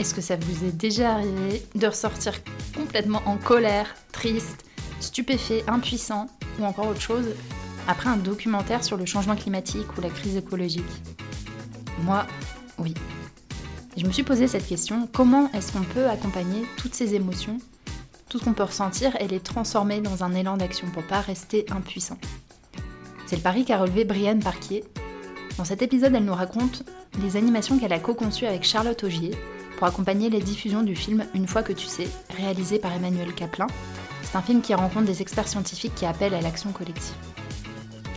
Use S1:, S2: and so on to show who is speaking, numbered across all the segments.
S1: Est-ce que ça vous est déjà arrivé de ressortir complètement en colère, triste, stupéfait, impuissant ou encore autre chose après un documentaire sur le changement climatique ou la crise écologique? Moi, oui. je me suis posé cette question, comment est-ce qu'on peut accompagner toutes ces émotions, tout ce qu'on peut ressentir et les transformer dans un élan d'action pour pas rester impuissant? C'est le pari qu'a relevé Brienne Parquier. Dans cet épisode, elle nous raconte les animations qu'elle a co-conçues avec Charlotte Augier pour accompagner les diffusions du film Une fois que tu sais, réalisé par Emmanuel Caplin. C'est un film qui rencontre des experts scientifiques qui appellent à l'action collective.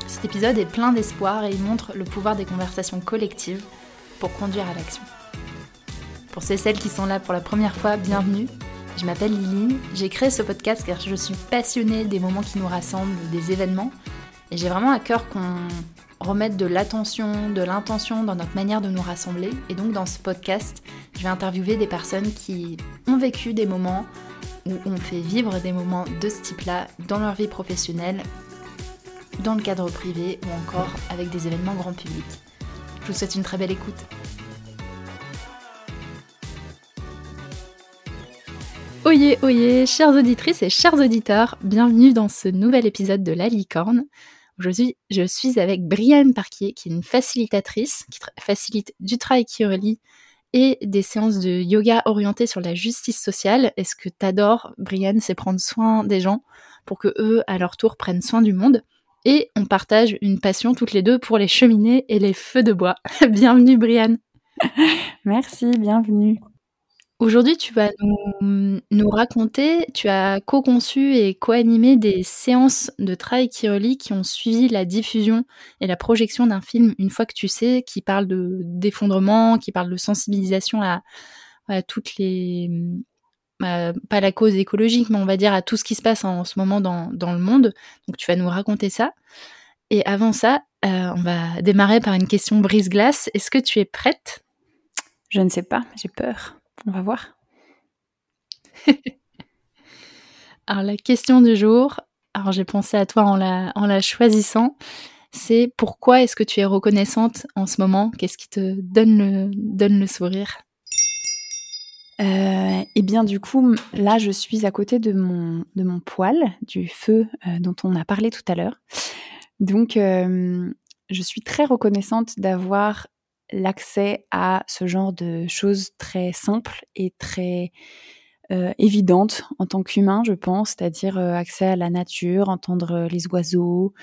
S1: Cet épisode est plein d'espoir et il montre le pouvoir des conversations collectives pour conduire à l'action. Pour ceux et celles qui sont là pour la première fois, bienvenue. Je m'appelle Liline, j'ai créé ce podcast car je suis passionnée des moments qui nous rassemblent, des événements, et j'ai vraiment à cœur qu'on remettre de l'attention, de l'intention dans notre manière de nous rassembler. Et donc dans ce podcast, je vais interviewer des personnes qui ont vécu des moments où on fait vivre des moments de ce type-là dans leur vie professionnelle, dans le cadre privé ou encore avec des événements grand public. Je vous souhaite une très belle écoute. Oyez, oyez, chères auditrices et chers auditeurs, bienvenue dans ce nouvel épisode de La Licorne. Aujourd'hui, je suis avec Brianne Parquier, qui est une facilitatrice, qui facilite du travail qui relie et des séances de yoga orientées sur la justice sociale. Et ce que t'adores, Brianne, c'est prendre soin des gens pour que eux, à leur tour, prennent soin du monde? Et on partage une passion toutes les deux pour les cheminées et les feux de bois. bienvenue, Brianne.
S2: Merci, bienvenue.
S1: Aujourd'hui, tu vas nous, raconter, tu as co-conçu et co-animé des séances de travail qui relie qui ont suivi la diffusion et la projection d'un film Une fois que tu sais, qui parle de d'effondrement, qui parle de sensibilisation à, toutes les pas la cause écologique, mais on va dire à tout ce qui se passe en, ce moment dans, le monde. Donc tu vas nous raconter ça. Et avant ça, euh, on va démarrer par une question brise-glace. Est-ce que tu es prête?
S2: Je ne sais pas, j'ai peur. On va voir.
S1: alors la question du jour, alors j'ai pensé à toi en la, en la choisissant, c'est pourquoi est-ce que tu es reconnaissante en ce moment? Qu'est-ce qui te donne le, donne le sourire?
S2: Euh, Eh bien du coup, là je suis à côté de mon, de mon poêle, du feu euh, dont on a parlé tout à l'heure. Donc euh, je suis très reconnaissante d'avoir l'accès à ce genre de choses très simples et très euh, évidentes en tant qu'humain, je pense, c'est-à-dire euh, accès à la nature, entendre les oiseaux,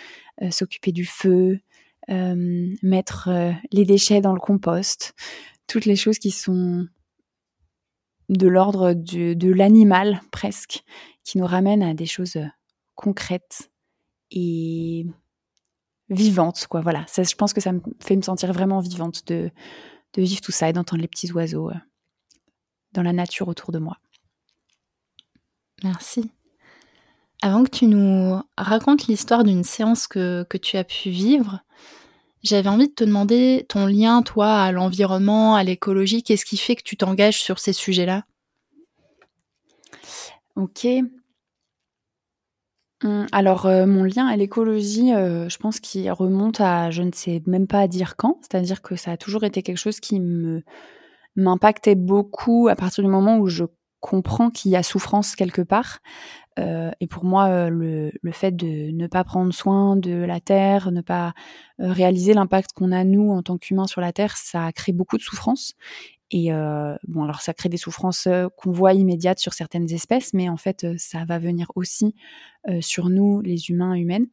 S2: euh, s'occuper du feu, mettre les déchets dans le compost, toutes les choses qui sont de l'ordre de l'animal presque, qui nous ramènent à des choses concrètes et vivante, quoi. Voilà, ça, je pense que ça me fait me sentir vraiment vivante de, de vivre tout ça et d'entendre les petits oiseaux euh, dans la nature autour de moi.
S1: Merci. Avant que tu nous racontes l'histoire d'une séance que, que, tu as pu vivre, j'avais envie de te demander ton lien, toi, à l'environnement, à l'écologie. Qu'est-ce qui fait que tu t'engages sur ces sujets-là?
S2: Ok. Hum, alors, euh, mon lien à l'écologie, euh, je pense qu'il remonte à je ne sais même pas dire quand. C'est-à-dire que ça a toujours été quelque chose qui me m'impactait beaucoup à partir du moment où je comprends qu'il y a souffrance quelque part. Euh, et pour moi, le, le fait de ne pas prendre soin de la terre, ne pas réaliser l'impact qu'on a nous en tant qu'humains sur la terre, ça crée beaucoup de souffrance. Et euh, bon, alors ça crée des souffrances euh, qu'on voit immédiates sur certaines espèces, mais en fait, euh, ça va venir aussi sur nous, les humains humaines.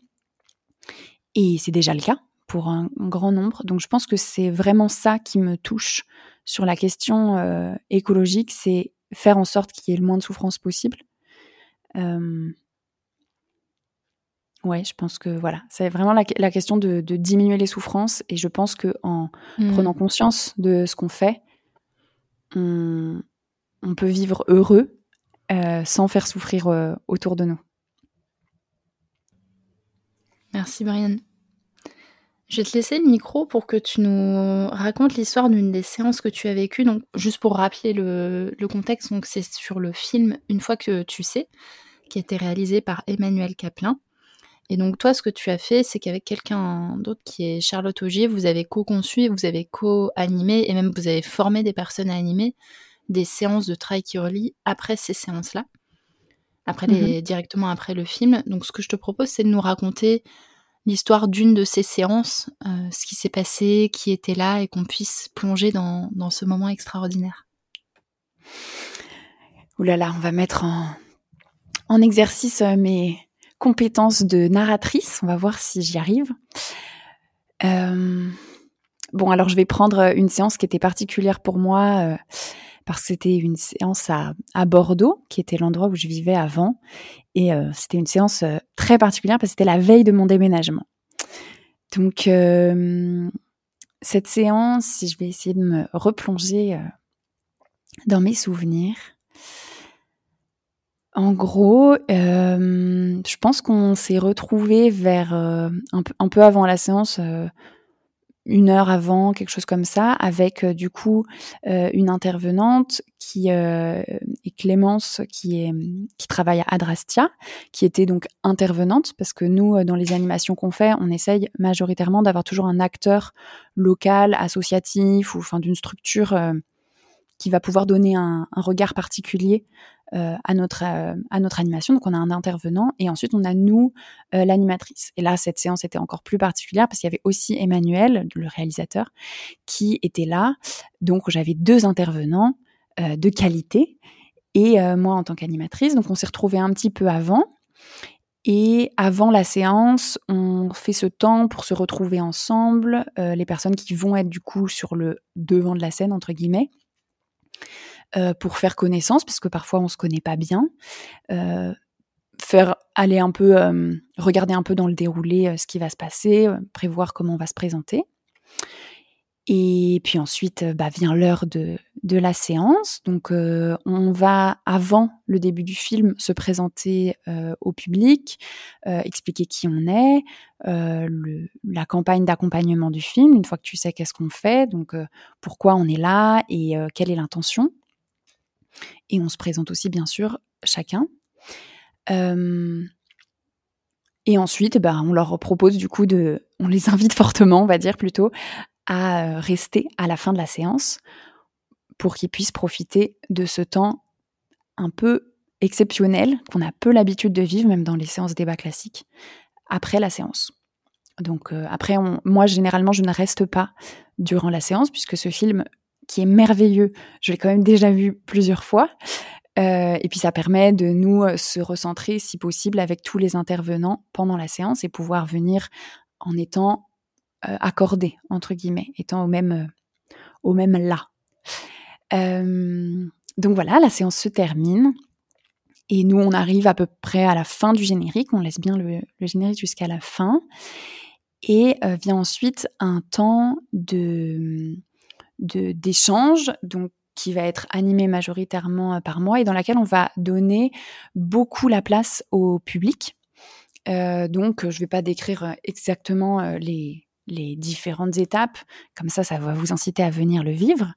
S2: Et c'est déjà le cas pour un, grand nombre. Donc je pense que c'est vraiment ça qui me touche sur la question écologique, c'est faire en sorte qu'il y ait le moins de souffrance possible. Ouais, je pense que voilà, c'est vraiment la, question de, diminuer les souffrances. Et je pense que en mmh. prenant conscience de ce qu'on fait, on, peut vivre heureux euh, sans faire souffrir euh, autour de nous.
S1: Merci Brian. Je vais te laisser le micro pour que tu nous racontes l'histoire d'une des séances que tu as vécues. Donc, juste pour rappeler le, contexte, c'est sur le film Une fois que tu sais, qui a été réalisé par Emmanuel Caplin. Et donc, toi, ce que tu as fait, c'est qu'avec quelqu'un d'autre qui est Charlotte Augier, vous avez co-conçu, vous avez co-animé et même vous avez formé des personnes à animer des séances de travail qui relie après ces séances-là, après les, mhm. directement après le film. Donc ce que je te propose, c'est de nous raconter l'histoire d'une de ces séances, euh, ce qui s'est passé, qui était là, et qu'on puisse plonger dans, dans ce moment extraordinaire.
S2: Ouh là là, on va mettre en, en exercice euh, mes compétences de narratrice. On va voir si j'y arrive. Euh, bon, alors je vais prendre une séance qui était particulière pour moi euh, parce que c'était une séance à, à, Bordeaux, qui était l'endroit où je vivais avant. Et c'était une séance très particulière parce que c'était la veille de mon déménagement. Donc, cette séance, si je vais essayer de me replonger dans mes souvenirs, en gros, euh, je pense qu'on s'est retrouvé vers euh, un, peu, avant la séance, euh, une heure avant, quelque chose comme ça, avec du coup une intervenante qui est Clémence, qui qui travaille à Adrastia, qui était donc intervenante parce que nous, dans les animations qu'on fait, on essaye majoritairement d'avoir toujours un acteur local, associatif ou enfin d'une structure qui va pouvoir donner un, regard particulier euh, à notre euh, à notre animation. Donc on a un intervenant et ensuite on a nous euh, l'animatrice. Et là cette séance était encore plus particulière parce qu'il y avait aussi Emmanuel, le réalisateur, qui était là. Donc j'avais deux intervenants de qualité et moi en tant qu'animatrice. Donc on s'est retrouvés un petit peu avant. Et avant la séance, on fait ce temps pour se retrouver ensemble, les personnes qui vont être du coup sur le devant de la scène, entre guillemets. Euh, pour faire connaissance, parce que parfois on se connaît pas bien. Euh, faire aller un peu, euh, regarder un peu dans le déroulé ce qui va se passer, prévoir comment on va se présenter. Et puis ensuite, bah, vient l'heure de, de la séance. Donc, on va, avant le début du film, se présenter au public, expliquer qui on est, la campagne d'accompagnement du film, une fois que tu sais qu'est-ce qu'on fait, donc pourquoi on est là et quelle est l'intention. Et on se présente aussi, bien sûr, chacun. Euh, et ensuite, ben, on leur propose du coup de, on les invite fortement, on va dire plutôt, à euh, rester à la fin de la séance pour qu'ils puissent profiter de ce temps un peu exceptionnel qu'on a peu l'habitude de vivre, même dans les séances débat classiques, après la séance. Donc euh, après, moi généralement, je ne reste pas durant la séance puisque ce film qui est merveilleux. Je l'ai quand même déjà vu plusieurs fois. Euh, et puis ça permet de nous se recentrer, si possible, avec tous les intervenants pendant la séance et pouvoir venir en étant euh, accordé entre guillemets, étant au même au même là. donc voilà, la séance se termine. Et nous, on arrive à peu près à la fin du générique. On laisse bien le, générique jusqu'à la fin. Et vient ensuite un temps de d'échange, donc qui va être animé majoritairement euh, par moi et dans laquelle on va donner beaucoup la place au public. Euh, donc, je ne vais pas décrire euh, exactement les, les différentes étapes. Comme ça, ça va vous inciter à venir le vivre.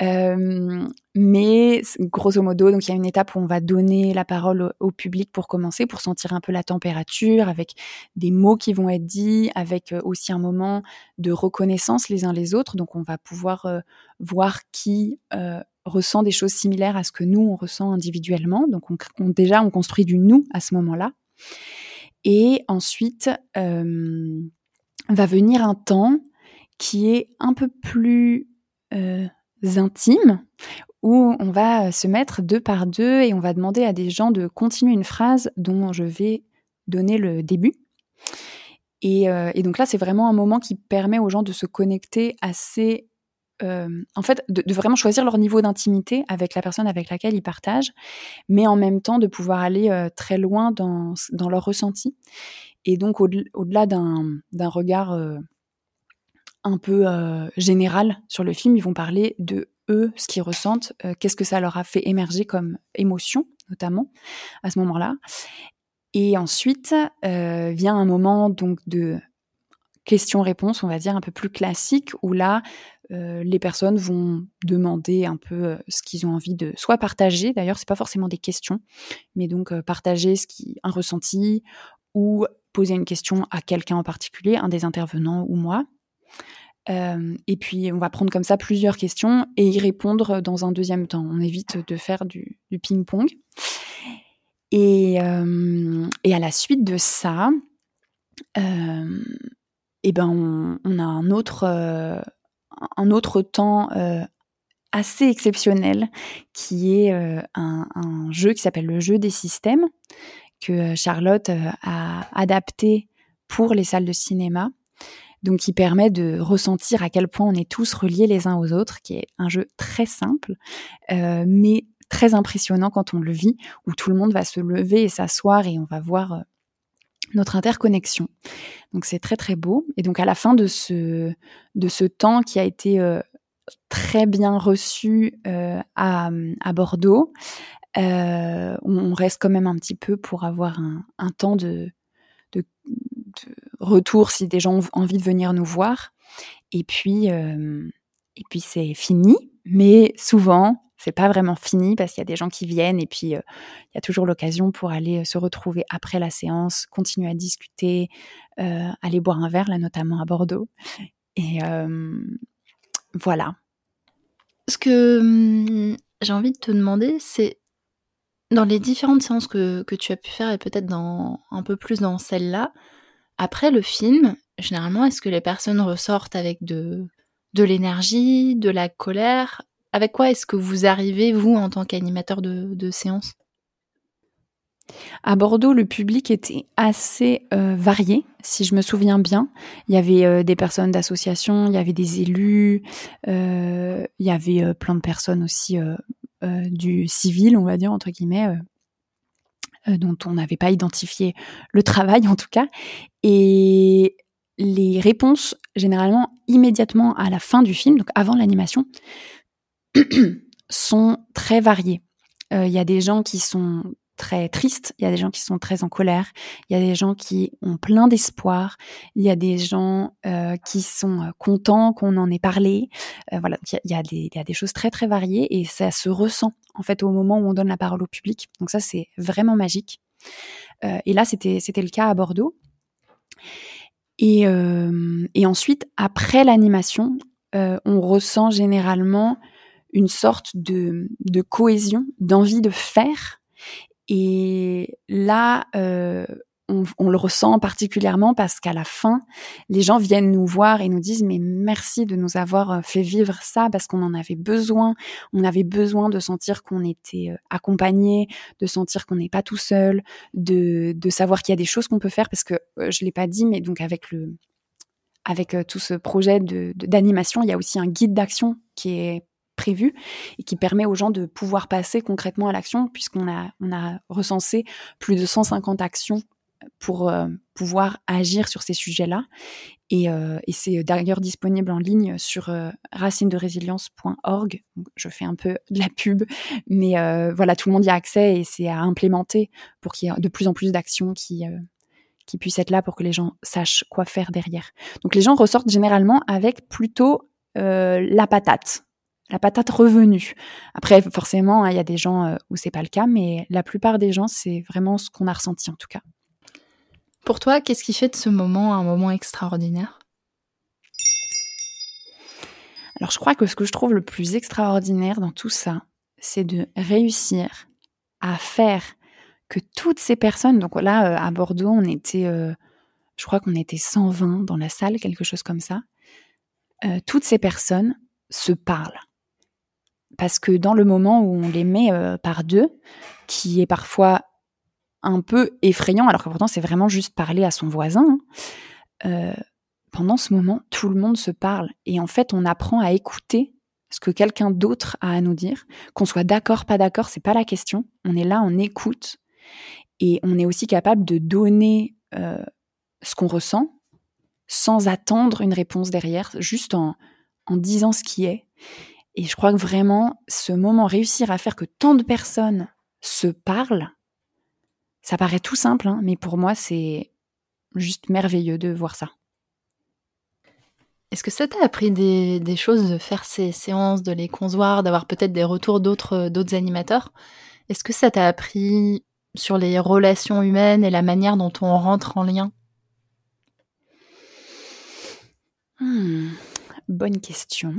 S2: Euh, mais grosso modo, donc il y a une étape où on va donner la parole au, public pour commencer, pour sentir un peu la température, avec des mots qui vont être dits, avec euh, aussi un moment de reconnaissance les uns les autres. Donc on va pouvoir euh, voir qui ressent des choses similaires à ce que nous on ressent individuellement. Donc on, déjà on construit du nous à ce moment-là. Et ensuite va venir un temps qui est un peu plus euh, intime, où on va se mettre deux par deux et on va demander à des gens de continuer une phrase dont je vais donner le début. Et, euh, donc là, c'est vraiment un moment qui permet aux gens de se connecter assez euh, en fait, de, vraiment choisir leur niveau d'intimité avec la personne avec laquelle ils partagent, mais en même temps de pouvoir aller très loin dans, dans leur ressenti. Et donc, au-delà d'un regard euh, un peu euh, général sur le film, ils vont parler de eux, ce qu'ils ressentent, euh, qu'est-ce que ça leur a fait émerger comme émotion, notamment, à ce moment-là. Et ensuite, vient un moment donc de question-réponse, on va dire, un peu plus classique, où là, les personnes vont demander un peu ce qu'ils ont envie de soit partager, d'ailleurs, c'est pas forcément des questions, mais donc partager ce qui, un ressenti ou poser une question à quelqu'un en particulier, un des intervenants ou moi. et puis, on va prendre comme ça plusieurs questions et y répondre dans un deuxième temps. On évite de faire du, ping-pong. Et, et, à la suite de ça, et ben on, a un autre, un autre temps assez exceptionnel qui est un, jeu qui s'appelle le jeu des systèmes que Charlotte a adapté pour les salles de cinéma donc qui permet de ressentir à quel point on est tous reliés les uns aux autres, qui est un jeu très simple, euh, mais très impressionnant quand on le vit, où tout le monde va se lever et s'asseoir et on va voir euh, notre interconnexion. Donc c'est très très beau. Et donc à la fin de ce, de ce temps qui a été euh, très bien reçu à, Bordeaux, on reste quand même un petit peu pour avoir un, temps de, retour si des gens ont envie de venir nous voir. Et puis, euh, et puis c'est fini. Mais souvent, c'est pas vraiment fini parce qu'il y a des gens qui viennent et puis euh, il y a toujours l'occasion pour aller euh, se retrouver après la séance, continuer à discuter, aller boire un verre, là notamment à Bordeaux. Et voilà.
S1: Ce que hum, j'ai envie de te demander, c'est dans les différentes séances que, que tu as pu faire et peut-être dans un peu plus dans celle-là, après le film, généralement, est-ce que les personnes ressortent avec de, de l'énergie, de la colère? Avec quoi est-ce que vous arrivez, vous, en tant qu'animateur de, de séance?
S2: À Bordeaux, le public était assez euh, varié, si je me souviens bien. Il y avait euh, des personnes d'associations, il y avait des élus, euh, il y avait plein de personnes aussi du civil, on va dire, entre guillemets, euh, dont on n'avait pas identifié le travail en tout cas. Et les réponses, généralement immédiatement à la fin du film, donc avant l'animation, sont très variées. Euh, il y a des gens qui sont très tristes, il y a des gens qui sont très en colère, il y a des gens qui ont plein d'espoir, il y a des gens euh, qui sont euh, contents qu'on en ait parlé. Euh, voilà, il y, a, des, y a des choses très très variées et ça se ressent en fait au moment où on donne la parole au public. Donc ça c'est vraiment magique. et là c'était c'était le cas à Bordeaux. Et, ensuite après l'animation, on ressent généralement une sorte de cohésion, d'envie de faire et là, euh, on, le ressent particulièrement parce qu'à la fin, les gens viennent nous voir et nous disent mais merci de nous avoir euh, fait vivre ça parce qu'on en avait besoin. On avait besoin de sentir qu'on était euh, accompagné, de sentir qu'on n'est pas tout seul, de, de savoir qu'il y a des choses qu'on peut faire parce que je l'ai pas dit, mais donc avec le avec tout ce projet de d'animation, il y a aussi un guide d'action qui est prévu et qui permet aux gens de pouvoir passer concrètement à l'action puisqu'on a, on a recensé plus de 150 actions pour euh, pouvoir agir sur ces sujets-là. Et, euh, et c'est d'ailleurs disponible en ligne sur euh, racinederesilience.org. Je fais un peu de la pub, mais euh, voilà, tout le monde y a accès et c'est à implémenter pour qu'il y ait de plus en plus d'actions qui, qui puissent être là pour que les gens sachent quoi faire derrière. Donc les gens ressortent généralement avec plutôt la patate la patate revenue. Après, forcément, hein, il y a des gens euh, où c'est pas le cas, mais la plupart des gens, c'est vraiment ce qu'on a ressenti en tout cas.
S1: Pour toi, qu'est-ce qui fait de ce moment un moment extraordinaire?
S2: Alors, je crois que ce que je trouve le plus extraordinaire dans tout ça, c'est de réussir à faire que toutes ces personnes, donc là, euh, à Bordeaux, on était, euh, je crois qu'on était 120 dans la salle, quelque chose comme ça, toutes ces personnes se parlent parce que dans le moment où on les met euh, par deux, qui est parfois un peu effrayant, alors que pourtant c'est vraiment juste parler à son voisin, hein, euh, pendant ce moment, tout le monde se parle. Et en fait, on apprend à écouter ce que quelqu'un d'autre a à nous dire. Qu'on soit d'accord, pas d'accord, c'est pas la question. On est là, on écoute. Et on est aussi capable de donner euh, ce qu'on ressent sans attendre une réponse derrière, juste en, en disant ce qui est. Et je crois que vraiment, ce moment, réussir à faire que tant de personnes se parlent, ça paraît tout simple, hein, mais pour moi, c'est juste merveilleux de voir ça.
S1: Est-ce que ça t'a appris des, choses de faire ces séances, de les concevoir, d'avoir peut-être des retours d'autres, d'autres animateurs? Est-ce que ça t'a appris sur les relations humaines et la manière dont on rentre en lien?
S2: Hmm. bonne question.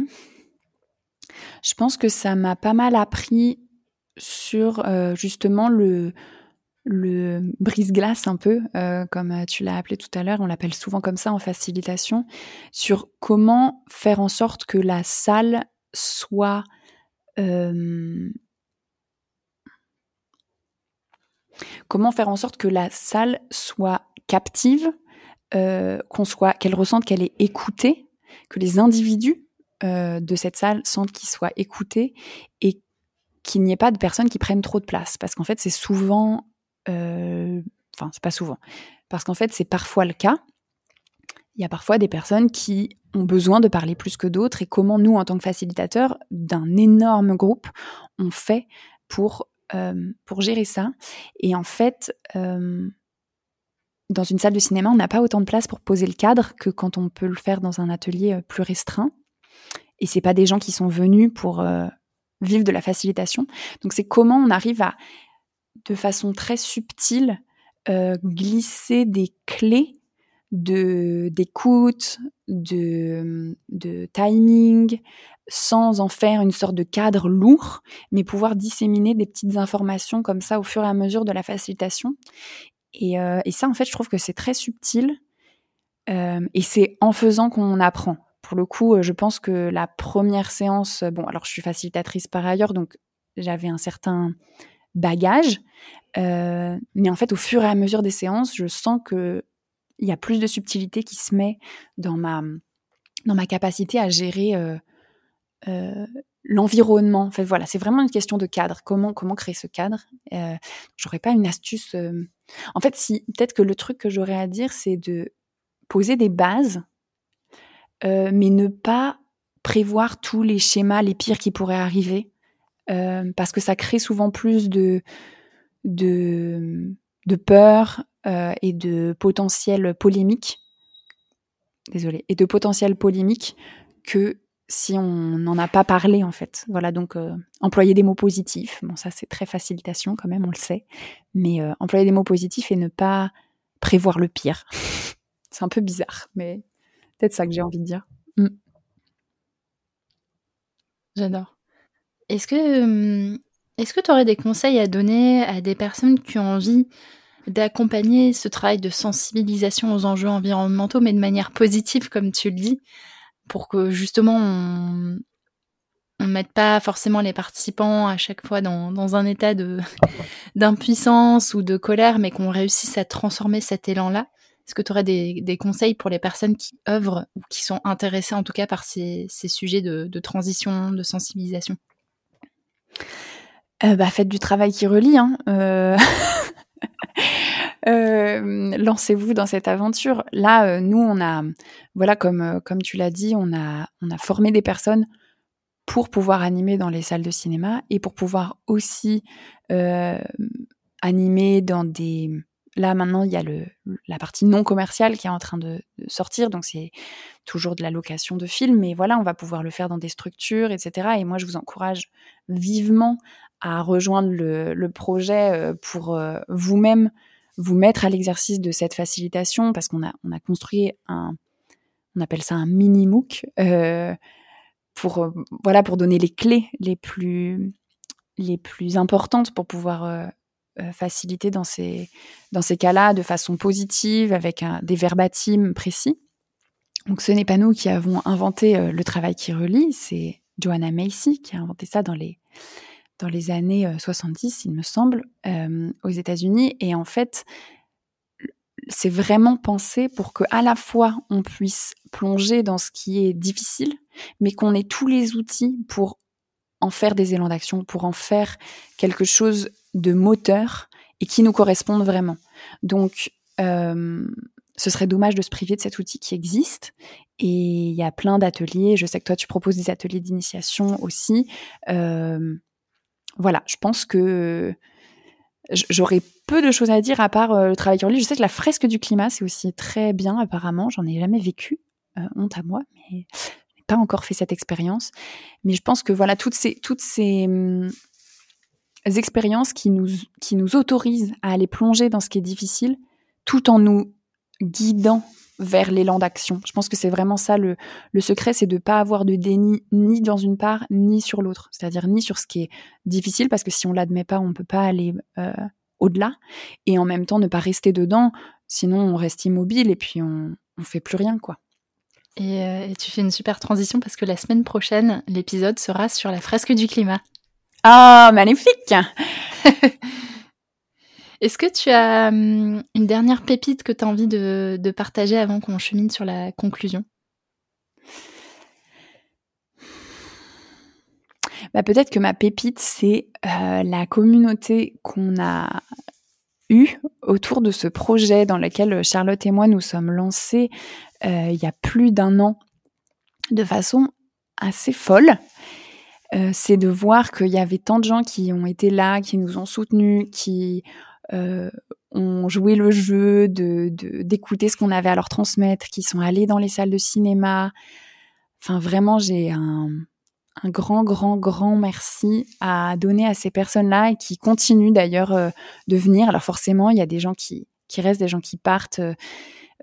S2: Je pense que ça m'a pas mal appris sur euh, justement le, brise-glace un peu, euh, comme tu l'as appelé tout à l'heure, on l'appelle souvent comme ça en facilitation, sur comment faire en sorte que la salle soit euh, comment faire en sorte que la salle soit captive, qu'on soit, qu'elle ressente qu'elle est écoutée, que les individus de cette salle sentent qu'ils soient écoutés et qu'il n'y ait pas de personnes qui prennent trop de place. Parce qu'en fait, c'est souvent. Euh, enfin, c'est pas souvent. Parce qu'en fait, c'est parfois le cas. Il y a parfois des personnes qui ont besoin de parler plus que d'autres et comment nous, en tant que facilitateurs d'un énorme groupe, on fait pour, euh, gérer ça. Et en fait, euh, dans une salle de cinéma, on n'a pas autant de place pour poser le cadre que quand on peut le faire dans un atelier plus restreint. Et c'est pas des gens qui sont venus pour vivre de la facilitation. Donc c'est comment on arrive à, de façon très subtile, euh, glisser des clés de d'écoute, de, de timing, sans en faire une sorte de cadre lourd, mais pouvoir disséminer des petites informations comme ça au fur et à mesure de la facilitation. Et, euh, ça, en fait, je trouve que c'est très subtil. Euh, et c'est en faisant qu'on apprend pour le coup, euh, je pense que la première séance, euh, bon, alors je suis facilitatrice par ailleurs, donc j'avais un certain bagage, euh, mais en fait, au fur et à mesure des séances, je sens que il y a plus de subtilité qui se met dans ma dans ma capacité à gérer l'environnement. En fait, voilà, c'est vraiment une question de cadre. Comment comment créer ce cadre? J'aurais pas une astuce. En fait, si peut-être que le truc que j'aurais à dire, c'est de poser des bases euh, mais ne pas prévoir tous les schémas, les pires qui pourraient arriver, euh, parce que ça crée souvent plus de, de, peur euh, et de potentiel polémique. Désolée, et de potentiel polémique que si on n'en a pas parlé en fait. Voilà, donc employer des mots positifs. Bon, ça c'est très facilitation quand même, on le sait. Mais employer des mots positifs et ne pas prévoir le pire. c'est un peu bizarre, mais peut-être ça que j'ai envie de dire. Mm.
S1: J'adore. Est-ce que est-ce que tu aurais des conseils à donner à des personnes qui ont envie d'accompagner ce travail de sensibilisation aux enjeux environnementaux, mais de manière positive, comme tu le dis, pour que justement on ne mette pas forcément les participants à chaque fois dans, dans un état d'impuissance ou de colère, mais qu'on réussisse à transformer cet élan-là? Est-ce que tu aurais des, conseils pour les personnes qui œuvrent ou qui sont intéressées en tout cas par ces, sujets de, transition, de sensibilisation?
S2: Euh, bah, Faites du travail qui relie. Hein. Euh, euh, lancez-vous dans cette aventure. Là, nous, on a, voilà, comme, tu l'as dit, on a formé des personnes pour pouvoir animer dans les salles de cinéma et pour pouvoir aussi animer dans des Là, maintenant, il y a le, la partie non commerciale qui est en train de, sortir, donc c'est toujours de la location de films, mais voilà, on va pouvoir le faire dans des structures, etc. Et moi, je vous encourage vivement à rejoindre le, projet euh, pour euh, vous-même vous mettre à l'exercice de cette facilitation, parce qu'on a, on a construit un, on appelle ça un mini MOOC, euh, pour, voilà, pour donner les clés les plus, les plus importantes pour pouvoir euh, faciliter dans ces, dans ces cas-là de façon positive, avec des verbatims précis. Donc ce n'est pas nous qui avons inventé euh, le travail qui relie, c'est Joanna Macy qui a inventé ça dans les, dans les années 70, euh, il me semble, aux États-Unis. Et en fait, c'est vraiment pensé pour que à la fois on puisse plonger dans ce qui est difficile, mais qu'on ait tous les outils pour en faire des élans d'action, pour en faire quelque chose de moteur et qui nous correspondent vraiment. Donc, euh, ce serait dommage de se priver de cet outil qui existe. Et il y a plein d'ateliers. Je sais que toi, tu proposes des ateliers d'initiation aussi. Euh, voilà, je pense que j'aurais peu de choses à dire à part euh, le travail sur Je sais que la fresque du climat, c'est aussi très bien, apparemment. J'en ai jamais vécu. honte à moi, mais pas encore fait cette expérience. Mais je pense que voilà, toutes ces, toutes ces, hum, expériences qui nous, qui nous autorisent à aller plonger dans ce qui est difficile, tout en nous guidant vers l'élan d'action. Je pense que c'est vraiment ça le, le secret, c'est de pas avoir de déni ni dans une part ni sur l'autre, c'est-à-dire ni sur ce qui est difficile parce que si on l'admet pas, on peut pas aller euh, au-delà et en même temps ne pas rester dedans, sinon on reste immobile et puis on on fait plus rien quoi.
S1: Euh, et tu fais une super transition parce que la semaine prochaine, l'épisode sera sur la fresque du climat.
S2: Ah, magnifique
S1: Est-ce que tu as hum, une dernière pépite que tu as envie de, de partager avant qu'on chemine sur la conclusion?
S2: Bah, Peut-être que ma pépite, c'est euh, la communauté qu'on a eue autour de ce projet dans lequel Charlotte et moi nous sommes lancés euh, il y a plus d'un an de façon assez folle. Euh, c'est de voir qu'il y avait tant de gens qui ont été là, qui nous ont soutenus, qui euh, ont joué le jeu, de d'écouter ce qu'on avait à leur transmettre, qui sont allés dans les salles de cinéma. Enfin, vraiment, j'ai un, un grand, grand, grand merci à donner à ces personnes-là et qui continuent d'ailleurs euh, de venir. Alors forcément, il y a des gens qui, qui restent, des gens qui partent.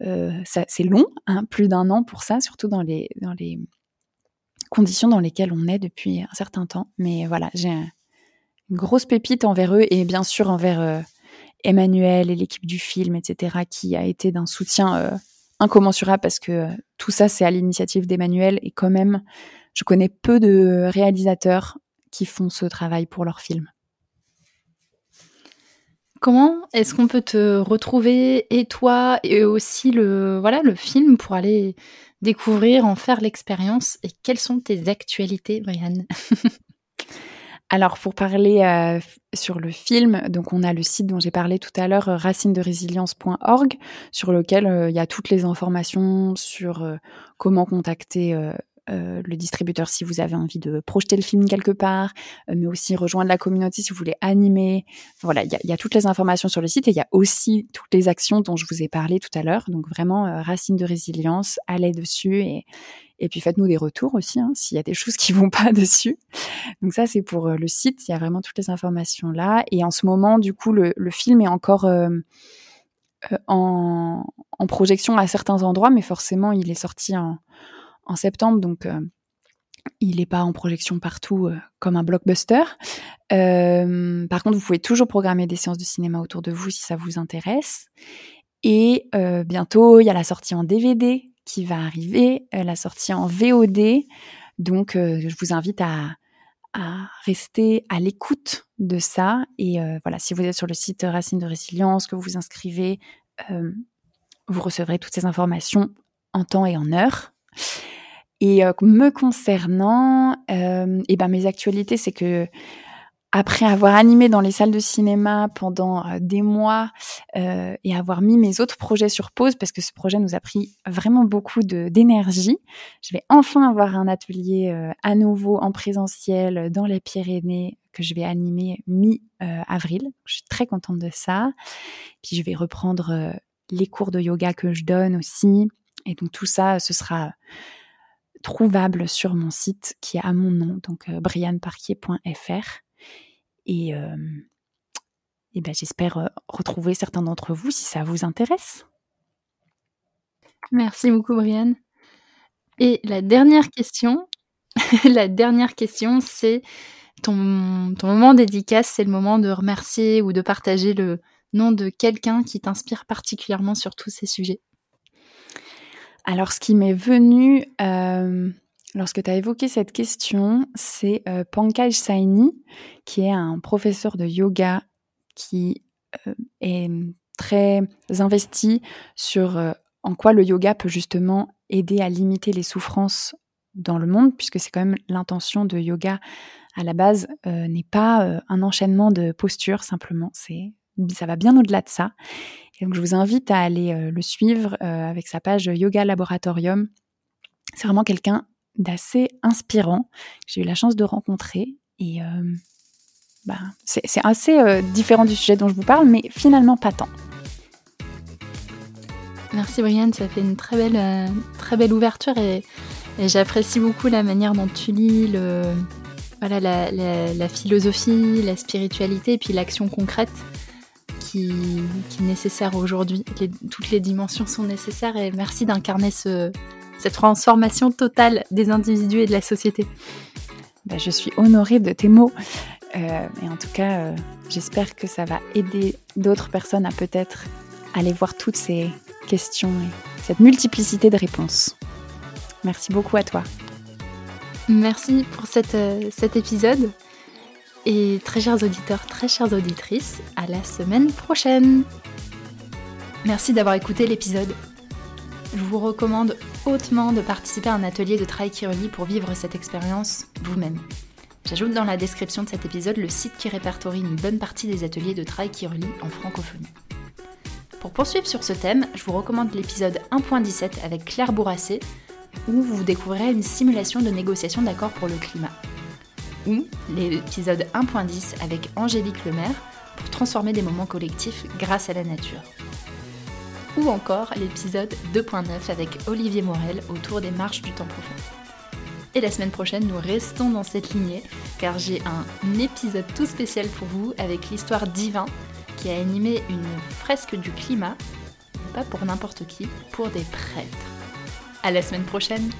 S2: Euh, c'est long, hein, plus d'un an pour ça, surtout dans les, dans les conditions dans lesquelles on est depuis un certain temps. Mais voilà, j'ai une grosse pépite envers eux et bien sûr envers euh, Emmanuel et l'équipe du film, etc., qui a été d'un soutien euh, incommensurable parce que euh, tout ça, c'est à l'initiative d'Emmanuel et quand même, je connais peu de réalisateurs qui font ce travail pour leurs films.
S1: Comment est-ce qu'on peut te retrouver et toi et aussi le voilà le film pour aller découvrir, en faire l'expérience. Et quelles sont tes actualités, Brianne
S2: Alors pour parler euh, sur le film, donc on a le site dont j'ai parlé tout à l'heure, euh, racinederesilience.org, sur lequel euh, il y a toutes les informations sur comment contacter euh, le distributeur si vous avez envie de projeter le film quelque part, euh, mais aussi rejoindre la communauté si vous voulez animer. voilà, il y a, toutes les informations sur le site et il y a aussi toutes les actions dont je vous ai parlé tout à l'heure. Donc vraiment, euh, racine de résilience, allez dessus et, et puis faites-nous des retours aussi hein, s'il y a des choses qui vont pas dessus. Donc ça, c'est pour le site. Il y a vraiment toutes les informations là. Et en ce moment, du coup, le, film est encore en, en, projection à certains endroits, mais forcément, il est sorti en, en septembre, donc euh, il n'est pas en projection partout euh, comme un blockbuster. Euh, par contre, vous pouvez toujours programmer des séances de cinéma autour de vous si ça vous intéresse. Et bientôt, il y a la sortie en DVD qui va arriver, la sortie en VOD. Donc, je vous invite à, à rester à l'écoute de ça. Et voilà, si vous êtes sur le site Racine de Résilience, que vous vous inscrivez, vous recevrez toutes ces informations en temps et en heure. Et euh, me concernant, euh, et ben mes actualités, c'est que après avoir animé dans les salles de cinéma pendant euh, des mois euh, et avoir mis mes autres projets sur pause parce que ce projet nous a pris vraiment beaucoup d'énergie, je vais enfin avoir un atelier à nouveau en présentiel dans les Pyrénées que je vais animer mi-avril. je suis très contente de ça. Puis je vais reprendre les cours de yoga que je donne aussi. Et donc tout ça, ce sera trouvable sur mon site qui est à mon nom, donc euh, brianparquier.fr. Et, euh, et ben, j'espère euh, retrouver certains d'entre vous si ça vous intéresse.
S1: Merci beaucoup, Brianne. Et la dernière question, la dernière question, c'est ton, ton moment dédicace, c'est le moment de remercier ou de partager le nom de quelqu'un qui t'inspire particulièrement sur tous ces sujets.
S2: Alors, ce qui m'est venu euh, lorsque tu as évoqué cette question, c'est euh, Pankaj Saini, qui est un professeur de yoga qui euh, est très investi sur en quoi le yoga peut justement aider à limiter les souffrances dans le monde, puisque c'est quand même l'intention de yoga à la base n'est pas un enchaînement de postures simplement, c'est ça va bien au-delà de ça donc, je vous invite à aller euh, le suivre euh, avec sa page Yoga Laboratorium. C'est vraiment quelqu'un d'assez inspirant. J'ai eu la chance de rencontrer et euh, bah, c'est assez différent du sujet dont je vous parle, mais finalement pas tant.
S1: Merci Brianne, ça fait une très belle, très belle ouverture et, j'apprécie beaucoup la manière dont tu lis le, voilà, la philosophie, la spiritualité et puis l'action concrète qui, est nécessaire aujourd'hui. toutes les dimensions sont nécessaires et merci d'incarner ce, cette transformation totale des individus et de la société.
S2: Bah, je suis honorée de tes mots. Euh, et en tout cas, euh, j'espère que ça va aider d'autres personnes à peut-être aller voir toutes ces questions et cette multiplicité de réponses. Merci beaucoup à toi.
S1: Merci pour euh, cet épisode. Et très chers auditeurs, très chères auditrices, à la semaine prochaine. Merci d'avoir écouté l'épisode. Je vous recommande hautement de participer à un atelier de travail qui relie pour vivre cette expérience vous-même. J'ajoute dans la description de cet épisode le site qui répertorie une bonne partie des ateliers de travail qui relie en francophonie. Pour poursuivre sur ce thème, je vous recommande l'épisode 1.17 avec Claire Bourrassé, où vous découvrirez une simulation de négociation d'accords pour le climat. Ou l'épisode 1.10 avec Angélique Lemaire pour transformer des moments collectifs grâce à la nature. Ou encore l'épisode 2.9 avec Olivier Morel autour des marches du temps profond. Et la semaine prochaine, nous restons dans cette lignée, car j'ai un épisode tout spécial pour vous avec l'histoire divin qui a animé une fresque du climat, pas pour n'importe qui, pour des prêtres. À la semaine prochaine!